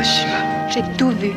J'ai tout vu,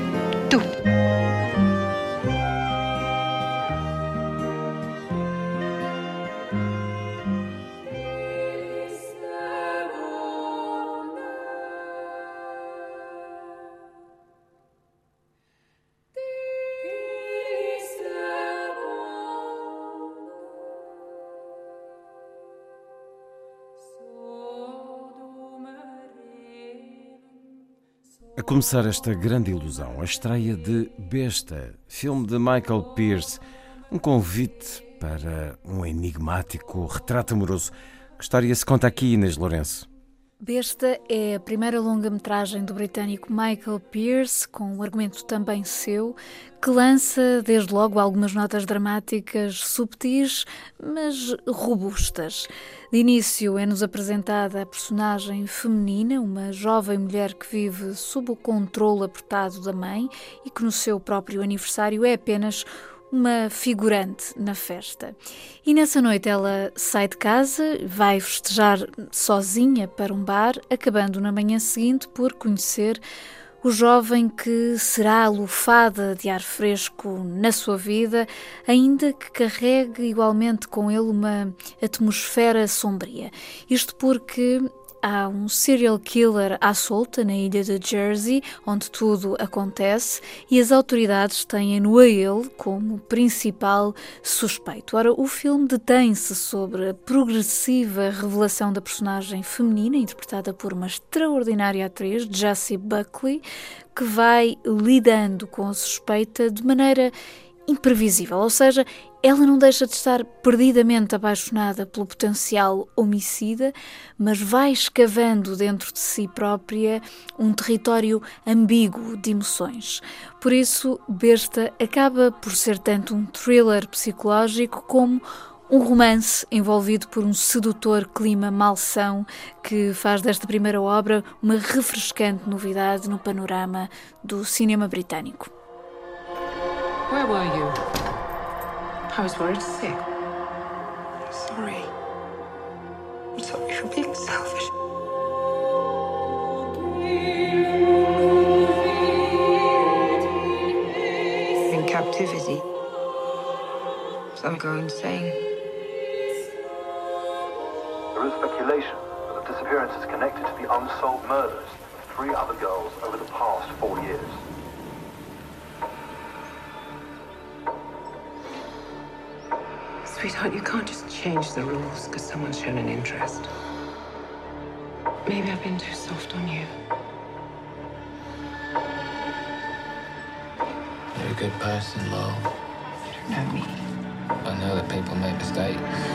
A começar esta grande ilusão, a estreia de Besta, filme de Michael Pierce, um convite para um enigmático retrato amoroso. Que história se conta aqui, Inês Lourenço? Besta é a primeira longa-metragem do britânico Michael Pierce, com um argumento também seu, que lança desde logo algumas notas dramáticas subtis, mas robustas. De início é-nos apresentada a personagem feminina, uma jovem mulher que vive sob o controle apertado da mãe e que no seu próprio aniversário é apenas uma figurante na festa. E nessa noite ela sai de casa, vai festejar sozinha para um bar, acabando na manhã seguinte por conhecer o jovem que será a lufada de ar fresco na sua vida, ainda que carregue igualmente com ele uma atmosfera sombria. Isto porque Há um serial killer à solta na ilha de Jersey, onde tudo acontece, e as autoridades têm-no a ele como principal suspeito. Ora, o filme detém-se sobre a progressiva revelação da personagem feminina, interpretada por uma extraordinária atriz, Jessie Buckley, que vai lidando com a suspeita de maneira imprevisível, ou seja, ela não deixa de estar perdidamente apaixonada pelo potencial homicida, mas vai escavando dentro de si própria um território ambíguo de emoções. Por isso, Besta acaba por ser tanto um thriller psicológico como um romance envolvido por um sedutor clima malsão que faz desta primeira obra uma refrescante novidade no panorama do cinema britânico. Where were you? I was worried sick. I'm Sorry. I'm sorry for being selfish. In captivity. Some go insane. There is speculation that the disappearance is connected to the unsolved murders of three other girls over the past four years. Sweetheart, you can't just change the rules because someone's shown an interest. Maybe I've been too soft on you. You're a good person, Lo. You don't know me. I know that people make mistakes.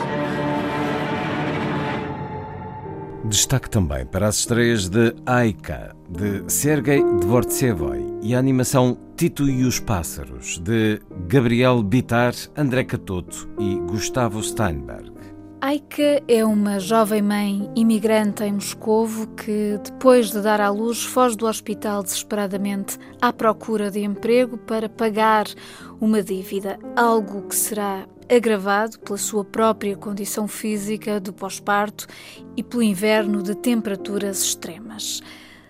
Destaque também para as estreias de Aika, de Sergei Dvortsevoy, e a animação Tito e os Pássaros, de Gabriel Bitar, André Catoto e Gustavo Steinberg. Aika é uma jovem mãe imigrante em Moscovo que, depois de dar à luz, foge do hospital desesperadamente à procura de emprego para pagar uma dívida, algo que será agravado pela sua própria condição física do pós-parto e pelo inverno de temperaturas extremas.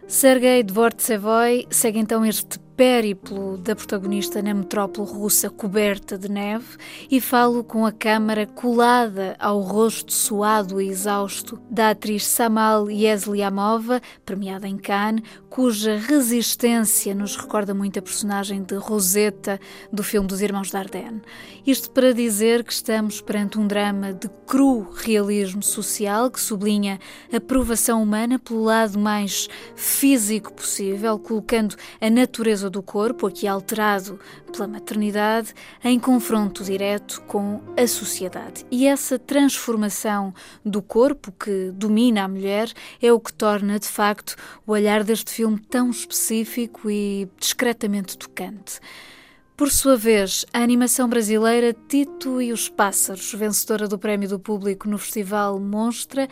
Sergei Dvortsevoy segue então este périplo da protagonista na metrópole russa coberta de neve e falo com a câmara colada ao rosto suado e exausto da atriz Samal Yesliamova, premiada em Cannes, cuja resistência nos recorda muito a personagem de Rosetta do filme dos Irmãos Dardenne. Isto para dizer que estamos perante um drama de cru realismo social que sublinha a provação humana pelo lado mais físico possível, colocando a natureza do corpo, aqui alterado pela maternidade, em confronto direto com a sociedade. E essa transformação do corpo que domina a mulher é o que torna, de facto, o olhar deste filme tão específico e discretamente tocante. Por sua vez, a animação brasileira Tito e os Pássaros, vencedora do Prémio do Público no Festival Monstra,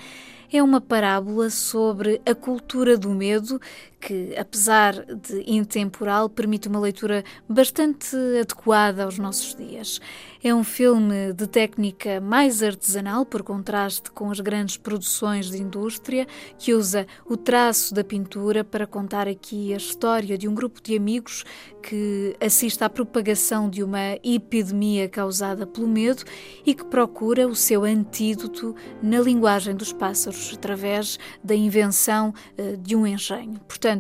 é uma parábola sobre a cultura do medo que, apesar de intemporal, permite uma leitura bastante adequada aos nossos dias. É um filme de técnica mais artesanal, por contraste com as grandes produções de indústria, que usa o traço da pintura para contar aqui a história de um grupo de amigos que assiste à propagação de uma epidemia causada pelo medo e que procura o seu antídoto na linguagem dos pássaros, através da invenção uh, de um engenho. Portanto,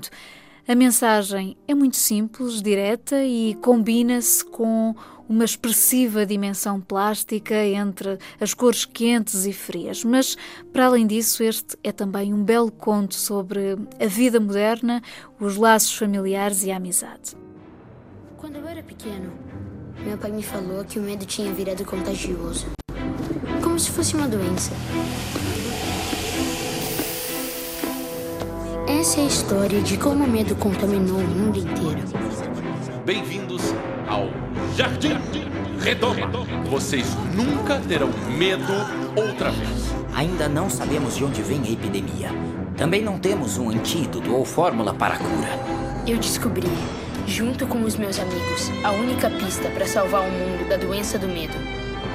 a mensagem é muito simples, direta e combina-se com uma expressiva dimensão plástica entre as cores quentes e frias. Mas, para além disso, este é também um belo conto sobre a vida moderna, os laços familiares e a amizade. Quando eu era pequeno, meu pai me falou que o medo tinha virado contagioso como se fosse uma doença. Essa é a história de como o medo contaminou o mundo inteiro. Bem-vindos ao Jardim Redoma. Vocês nunca terão medo outra vez. Ainda não sabemos de onde vem a epidemia. Também não temos um antídoto ou fórmula para a cura. Eu descobri, junto com os meus amigos, a única pista para salvar o mundo da doença do medo.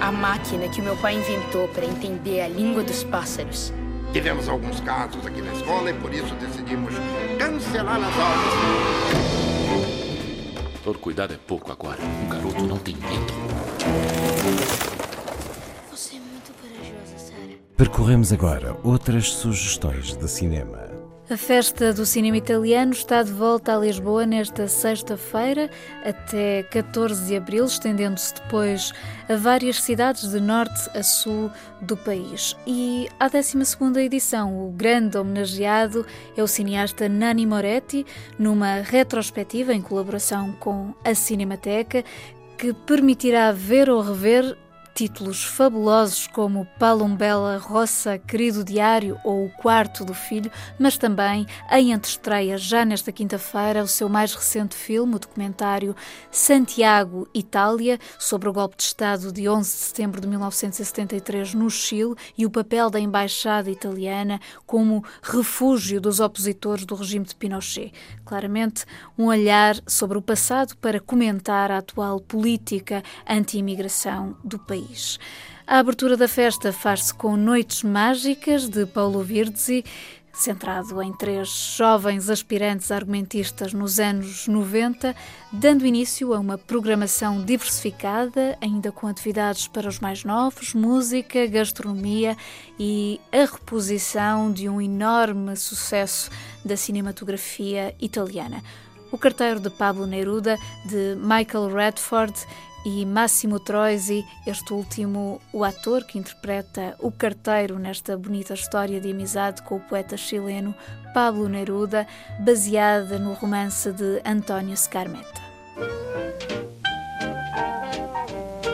A máquina que meu pai inventou para entender a língua dos pássaros. Tivemos alguns casos aqui na escola e por isso decidimos cancelar as aulas. Todo cuidado é pouco agora. Um garoto não tem medo. Você é muito corajosa, Sarah. Percorremos agora outras sugestões de cinema. A festa do cinema italiano está de volta a Lisboa nesta sexta-feira, até 14 de abril, estendendo-se depois a várias cidades de norte a sul do país. E a 12 edição, o grande homenageado é o cineasta Nani Moretti, numa retrospectiva em colaboração com a Cinemateca, que permitirá ver ou rever títulos fabulosos como Palumbela Roça, Querido Diário ou O Quarto do Filho, mas também em antestreia, já nesta quinta-feira, o seu mais recente filme, o documentário Santiago, Itália, sobre o golpe de Estado de 11 de setembro de 1973 no Chile e o papel da embaixada italiana como refúgio dos opositores do regime de Pinochet. Claramente, um olhar sobre o passado para comentar a atual política anti-imigração do país país. A abertura da festa faz-se com Noites Mágicas de Paulo Virzi, centrado em três jovens aspirantes argumentistas nos anos 90, dando início a uma programação diversificada, ainda com atividades para os mais novos, música, gastronomia e a reposição de um enorme sucesso da cinematografia italiana. O carteiro de Pablo Neruda, de Michael Redford e Máximo Troisi, este último, o ator que interpreta o carteiro nesta bonita história de amizade com o poeta chileno Pablo Neruda, baseada no romance de António Scarmetta.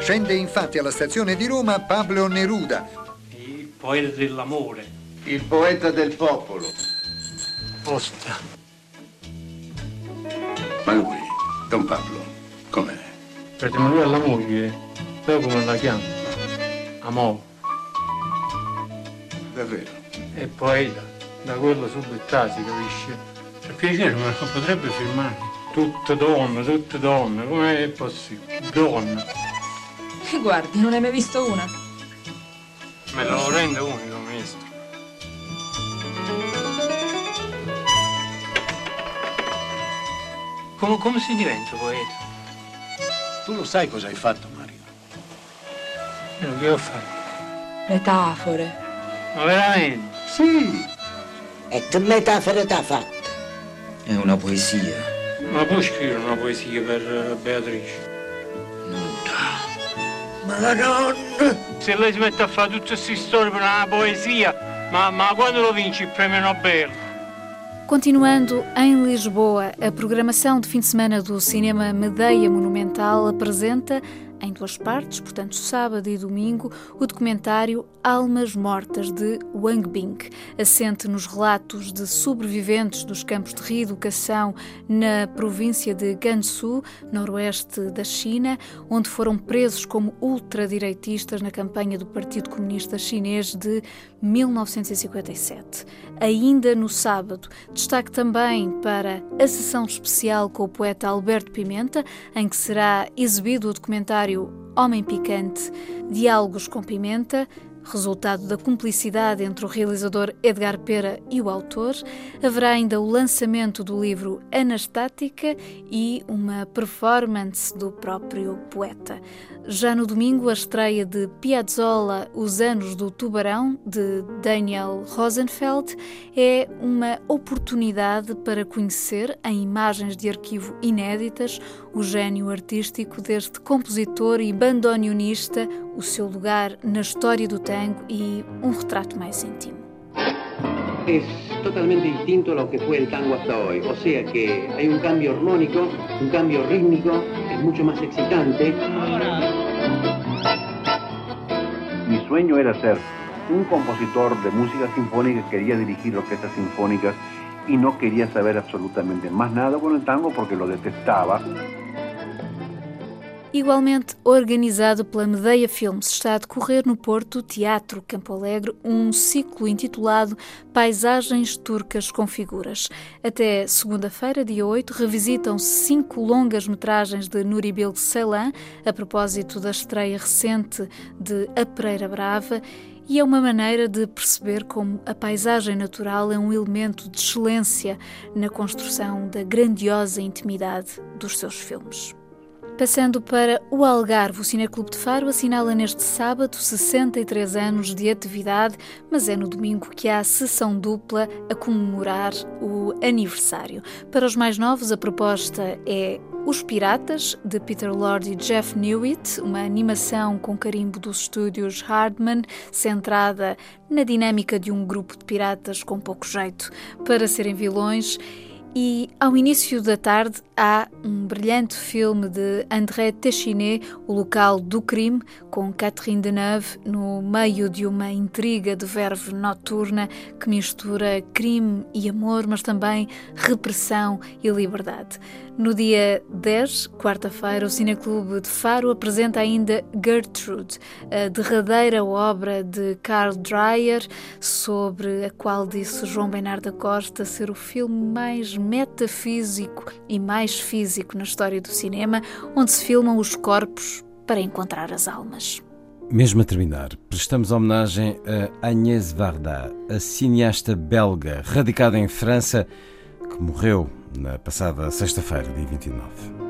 Scende infatti alla stazione di Roma Pablo Neruda. Il poeta dell'amore. Il poeta del popolo. Posta. Ma lui, Don Pablo? Perché lui alla moglie, sai come la chiama? Amore. Davvero? È poeta, da quello subito si capisce. Per piacere, ma potrebbe firmare. Tutte donne, tutte donne, com'è possibile? Donne. Guardi, non hai mai visto una? Me lo rende unico, maestro. Come, come si diventa poeta? Tu lo sai cosa hai fatto, Mario? Io che ho fatto? Metafore. Ma veramente? Sì. E che metafore t'ha fatto? È una poesia. Ma puoi scrivere una poesia per eh, Beatrice? Ma la donna! Se lei si mette a fare tutte queste storie per una poesia, ma, ma quando lo vinci il premio Nobel? Continuando em Lisboa, a programação de fim de semana do Cinema Medeia Monumental apresenta em duas partes, portanto, sábado e domingo, o documentário Almas Mortas de Wang Bing, assente nos relatos de sobreviventes dos campos de reeducação na província de Gansu, noroeste da China, onde foram presos como ultradireitistas na campanha do Partido Comunista Chinês de 1957. Ainda no sábado, destaque também para a sessão especial com o poeta Alberto Pimenta, em que será exibido o documentário Homem Picante, Diálogos com Pimenta, resultado da cumplicidade entre o realizador Edgar Pera e o autor. Haverá ainda o lançamento do livro Anastática e uma performance do próprio poeta. Já no domingo, a estreia de Piazzolla, Os Anos do Tubarão, de Daniel Rosenfeld, é uma oportunidade para conhecer, em imagens de arquivo inéditas, o gênio artístico deste compositor e bandoneonista, o seu lugar na história do tango e um retrato mais íntimo. es totalmente distinto a lo que fue el tango hasta hoy. O sea que hay un cambio armónico, un cambio rítmico, es mucho más excitante. Mi sueño era ser un compositor de música sinfónica, quería dirigir orquestas sinfónicas y no quería saber absolutamente más nada con el tango porque lo detestaba. Igualmente organizado pela Medeia Filmes, está a decorrer no Porto Teatro Campo Alegre um ciclo intitulado Paisagens Turcas com Figuras. Até segunda-feira, dia 8, revisitam cinco longas-metragens de Nuribil Ceylan, a propósito da estreia recente de A Pereira Brava e é uma maneira de perceber como a paisagem natural é um elemento de excelência na construção da grandiosa intimidade dos seus filmes. Passando para o Algarve, o Cineclube de Faro assinala neste sábado 63 anos de atividade, mas é no domingo que há sessão dupla a comemorar o aniversário. Para os mais novos, a proposta é Os Piratas, de Peter Lord e Jeff Newitt, uma animação com carimbo dos estúdios Hardman, centrada na dinâmica de um grupo de piratas com pouco jeito para serem vilões e ao início da tarde há um brilhante filme de André Téchiné, O Local do Crime, com Catherine Deneuve no meio de uma intriga de verve noturna que mistura crime e amor, mas também repressão e liberdade. No dia 10, quarta-feira, o Cineclube de Faro apresenta ainda Gertrude, a derradeira obra de Carl Dreyer, sobre a qual disse João Bernardo Costa ser o filme mais metafísico e mais físico na história do cinema, onde se filmam os corpos para encontrar as almas. Mesmo a terminar, prestamos homenagem a Agnès Varda, a cineasta belga radicada em França, que morreu na passada sexta-feira, dia 29.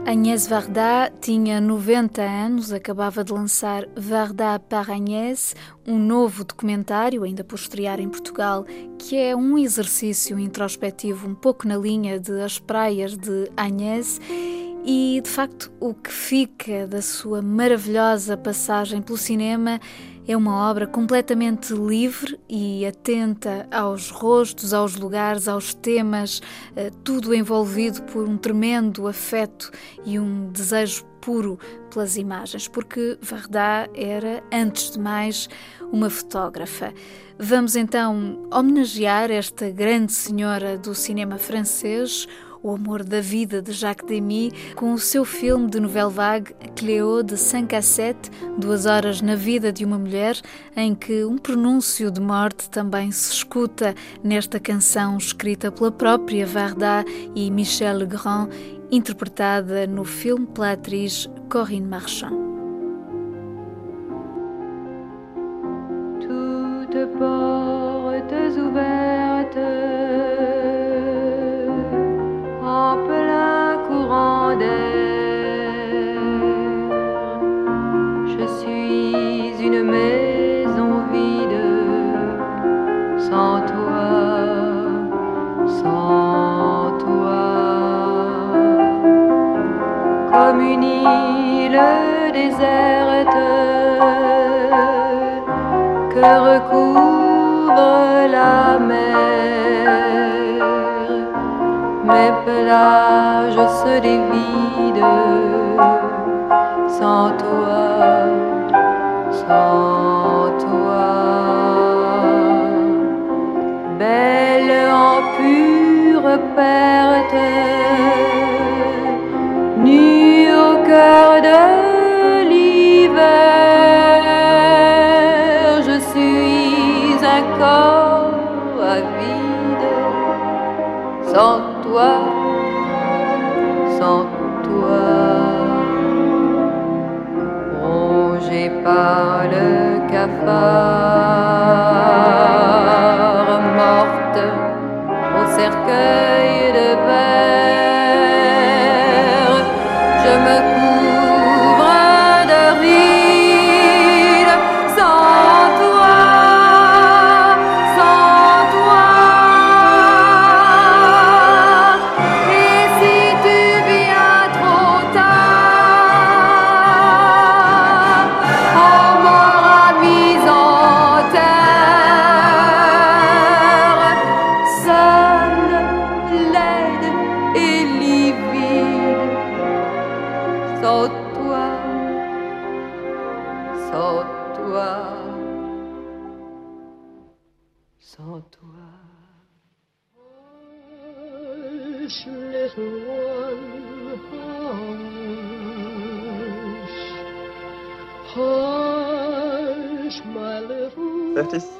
Agnès Varda tinha 90 anos, acabava de lançar Varda par Agnès, um novo documentário, ainda por estrear em Portugal, que é um exercício introspectivo um pouco na linha de As Praias de Agnès. E, de facto, o que fica da sua maravilhosa passagem pelo cinema é uma obra completamente livre e atenta aos rostos, aos lugares, aos temas, eh, tudo envolvido por um tremendo afeto e um desejo puro pelas imagens, porque Varda era, antes de mais, uma fotógrafa. Vamos então homenagear esta grande senhora do cinema francês, o Amor da Vida de Jacques Demy, com o seu filme de nouvelle vague Cléo de 5 a 7, Duas Horas na Vida de uma Mulher, em que um pronúncio de morte também se escuta nesta canção escrita pela própria Varda e Michel Legrand, interpretada no filme pela atriz Corinne Marchand. recouvre la mer. Mes plats au cercueil.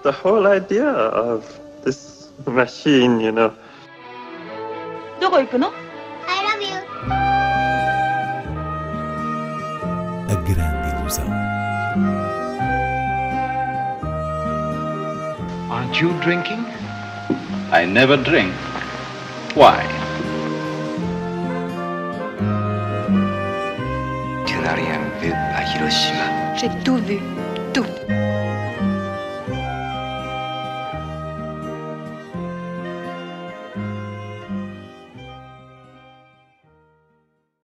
the whole idea of this machine, you know. I love you. A grand illusion. Aren't you drinking? I never drink. Why? Vu à Hiroshima. J'ai tout vu.